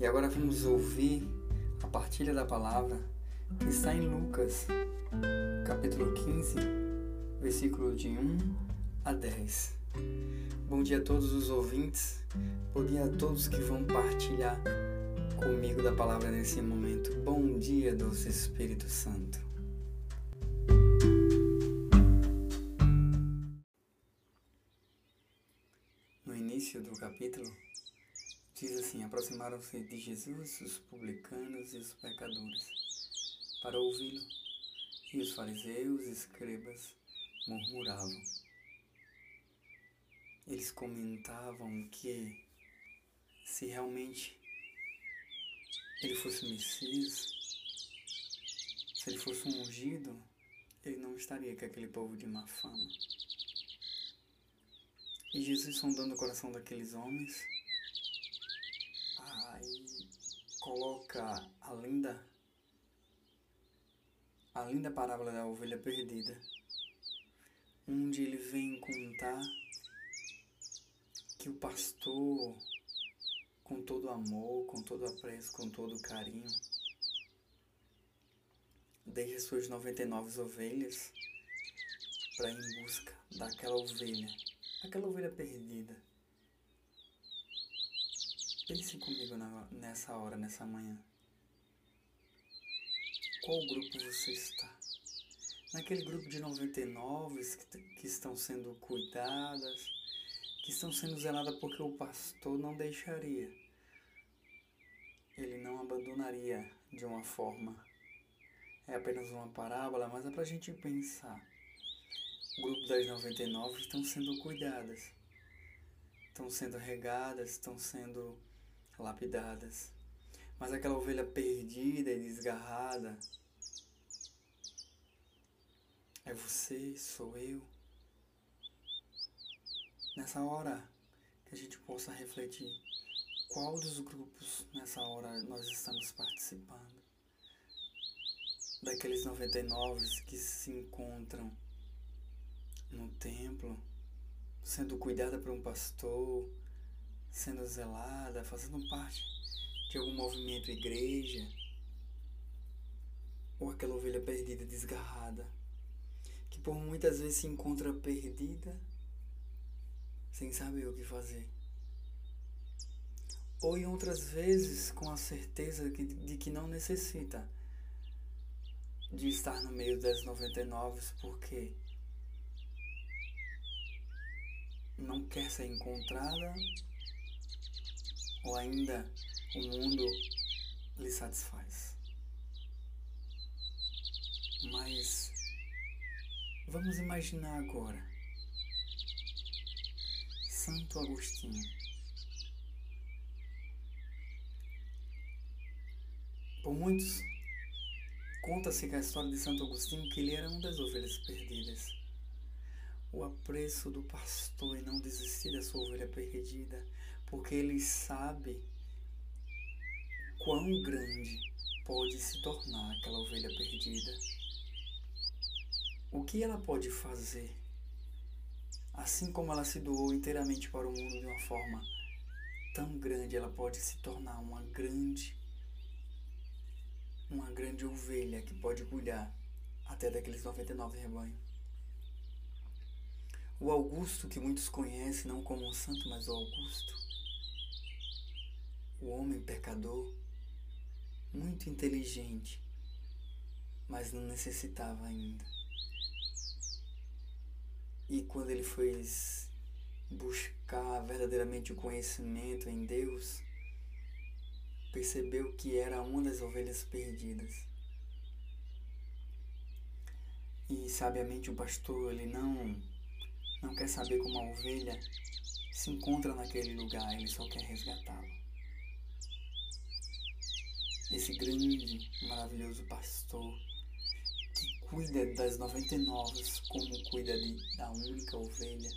E agora vamos ouvir a partilha da palavra que está em Lucas, capítulo 15, versículo de 1 a 10. Bom dia a todos os ouvintes, bom dia a todos que vão partilhar comigo da palavra nesse momento. Bom dia, doce Espírito Santo. No início do capítulo, diz assim: Aproximaram-se de Jesus os publicanos e os pecadores para ouvi-lo, e os fariseus e escribas murmuravam. Eles comentavam que se realmente ele fosse Messias, se ele fosse um ungido, ele não estaria com aquele povo de má fama. E Jesus sondando o coração daqueles homens, aí coloca a linda, a linda parábola da ovelha perdida, onde ele vem contar que o pastor, com todo amor, com todo apreço, com todo carinho, deixa suas 99 ovelhas para ir em busca daquela ovelha aquela ovelha perdida. Pense comigo na, nessa hora, nessa manhã. Qual grupo você está? Naquele grupo de 99 que, que estão sendo cuidadas, que estão sendo zeladas porque o pastor não deixaria. Ele não abandonaria de uma forma. É apenas uma parábola, mas é para a gente pensar o grupo das 99 estão sendo cuidadas, estão sendo regadas, estão sendo lapidadas. Mas aquela ovelha perdida e desgarrada é você, sou eu. Nessa hora que a gente possa refletir qual dos grupos nessa hora nós estamos participando. Daqueles 99 que se encontram no templo, sendo cuidada por um pastor, sendo zelada, fazendo parte de algum movimento igreja, ou aquela ovelha perdida, desgarrada, que por muitas vezes se encontra perdida, sem saber o que fazer. Ou em outras vezes com a certeza de que não necessita de estar no meio das 99, porque não quer ser encontrada ou ainda o mundo lhe satisfaz. Mas vamos imaginar agora Santo Agostinho. Por muitos conta-se que a história de Santo Agostinho que ele era uma das ovelhas perdidas o apreço do pastor e não desistir da sua ovelha perdida, porque ele sabe quão grande pode se tornar aquela ovelha perdida. O que ela pode fazer? Assim como ela se doou inteiramente para o mundo de uma forma tão grande, ela pode se tornar uma grande uma grande ovelha que pode cuidar até daqueles 99 rebanhos. O Augusto, que muitos conhecem não como um santo, mas o Augusto, o homem pecador, muito inteligente, mas não necessitava ainda. E quando ele foi buscar verdadeiramente o conhecimento em Deus, percebeu que era uma das ovelhas perdidas. E sabiamente o pastor, ele não não quer saber como a ovelha se encontra naquele lugar, ele só quer resgatá-la. Esse grande, maravilhoso pastor que cuida das 99 como cuida de, da única ovelha,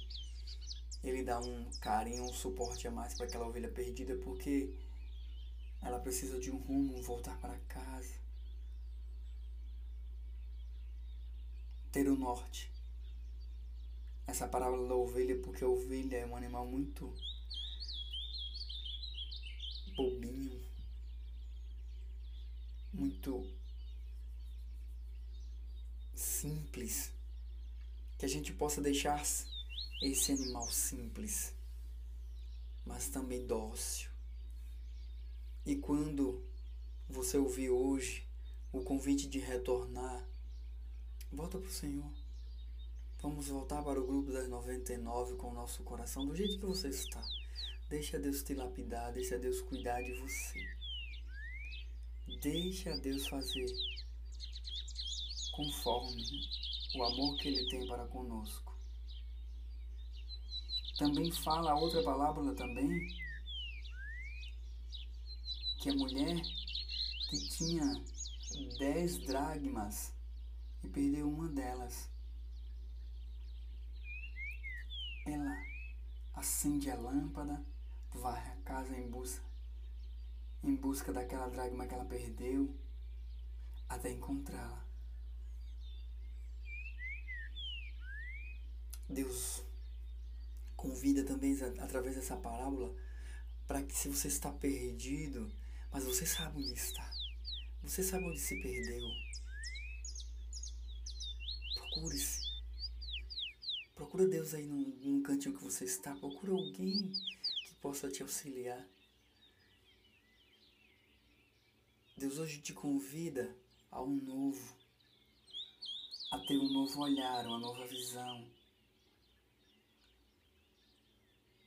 ele dá um carinho, um suporte a mais para aquela ovelha perdida, porque ela precisa de um rumo, voltar para casa, ter o norte. Essa parábola da ovelha, porque a ovelha é um animal muito bobinho, muito simples, que a gente possa deixar esse animal simples, mas também dócil. E quando você ouvir hoje o convite de retornar, volta para o Senhor. Vamos voltar para o grupo das 99 com o nosso coração do jeito que você está. Deixa Deus te lapidar, deixa Deus cuidar de você. Deixa Deus fazer conforme o amor que Ele tem para conosco. Também fala outra palavra também, que a mulher que tinha dez dragmas e perdeu uma delas, ela acende a lâmpada, varre a casa em busca, busca daquela dragma que ela perdeu, até encontrá-la. Deus convida também através dessa parábola para que se você está perdido, mas você sabe onde está, você sabe onde se perdeu, procure-se. Procura Deus aí num, num cantinho que você está, procura alguém que possa te auxiliar. Deus hoje te convida a um novo, a ter um novo olhar, uma nova visão.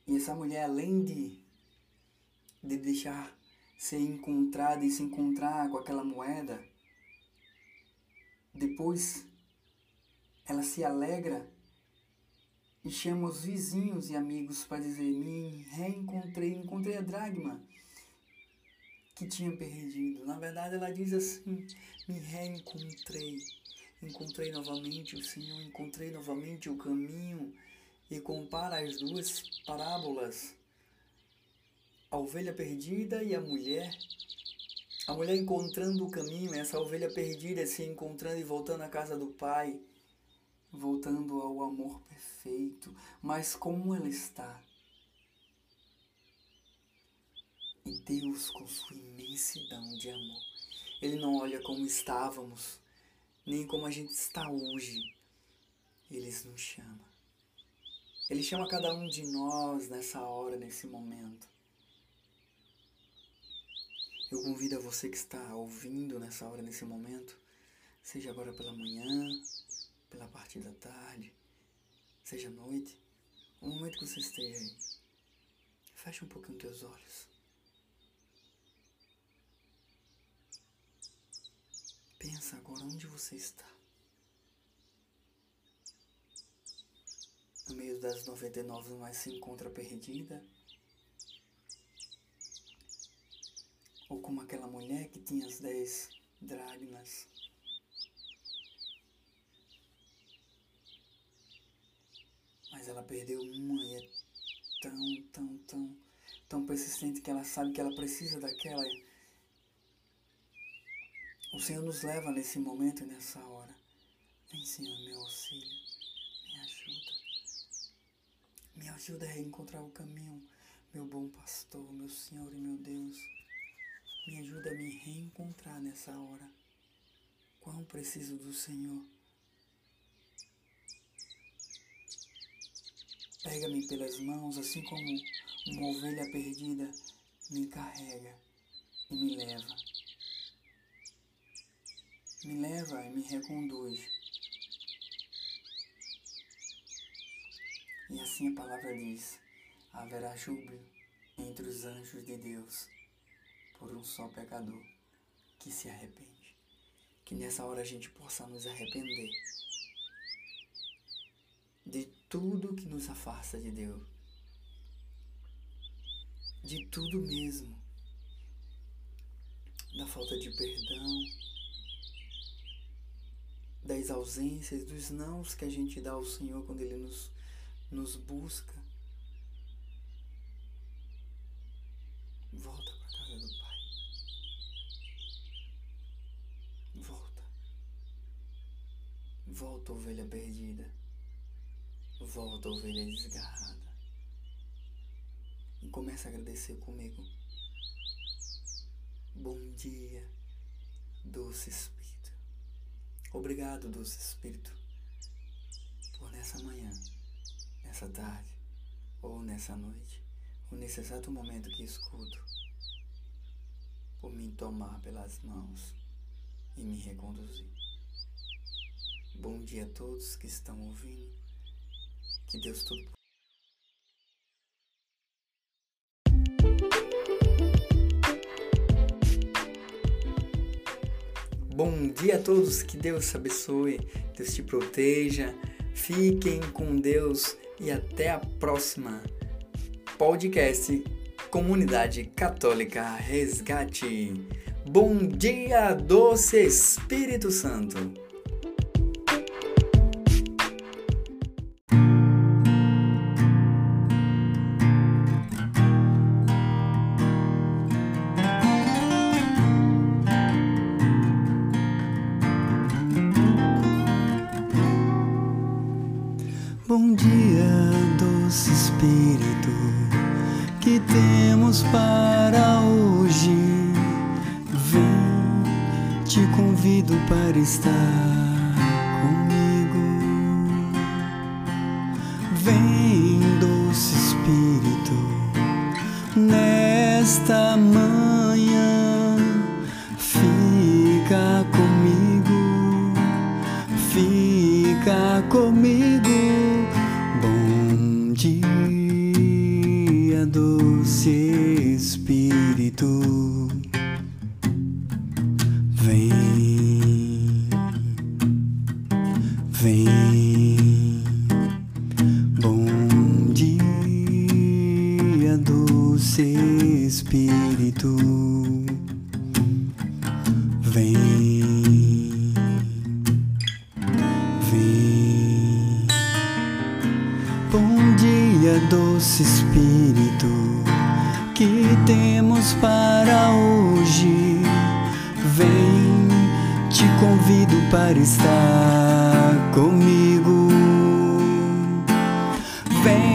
E essa mulher, além de, de deixar ser encontrada e se encontrar com aquela moeda, depois ela se alegra e chama os vizinhos e amigos para dizer: Me reencontrei, encontrei a dragma que tinha perdido. Na verdade, ela diz assim: Me reencontrei, encontrei novamente o Senhor, encontrei novamente o caminho e compara as duas parábolas, a ovelha perdida e a mulher. A mulher encontrando o caminho, essa ovelha perdida se encontrando e voltando à casa do Pai, voltando ao amor perfeito. Mas como ela está? E Deus, com sua imensidão de amor, Ele não olha como estávamos, nem como a gente está hoje. Ele nos chama ele chama cada um de nós nessa hora, nesse momento. Eu convido a você que está ouvindo nessa hora, nesse momento, seja agora pela manhã, pela parte da tarde, seja noite, o momento que você esteja aí. Feche um pouquinho os teus olhos. Pensa agora onde você está. no meio das 99 mais se encontra perdida? Ou como aquela mulher que tinha as 10 dragmas? Mas ela perdeu uma e é tão, tão, tão, tão persistente que ela sabe que ela precisa daquela. O Senhor nos leva nesse momento e nessa hora. Vem, Senhor, meu auxílio. Me ajuda a reencontrar o caminho, meu bom pastor, meu Senhor e meu Deus. Me ajuda a me reencontrar nessa hora. Quão preciso do Senhor. Pega-me pelas mãos, assim como uma ovelha perdida me carrega e me leva. Me leva e me reconduz. E assim a palavra diz: haverá júbilo entre os anjos de Deus por um só pecador que se arrepende. Que nessa hora a gente possa nos arrepender de tudo que nos afasta de Deus, de tudo mesmo, da falta de perdão, das ausências, dos nãos que a gente dá ao Senhor quando Ele nos, nos busca. Volta para a casa do Pai. Volta. Volta, ovelha perdida. Volta, ovelha desgarrada. E começa a agradecer comigo. Bom dia, doce Espírito. Obrigado, doce Espírito, por nessa manhã, nessa tarde, ou nessa noite, ou nesse exato momento que escuto, por me tomar pelas mãos e me reconduzir. Bom dia a todos que estão ouvindo. Que Deus todo Bom dia a todos, que Deus abençoe, Deus te proteja, fiquem com Deus e até a próxima podcast Comunidade Católica Resgate. Bom dia, doce Espírito Santo. Estar comigo. Vem, doce Espírito, nesta manhã, Espírito, vem, vem. Bom dia, doce Espírito que temos para hoje. Vem, te convido para estar comigo. Vem,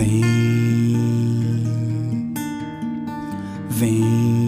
vem, vem,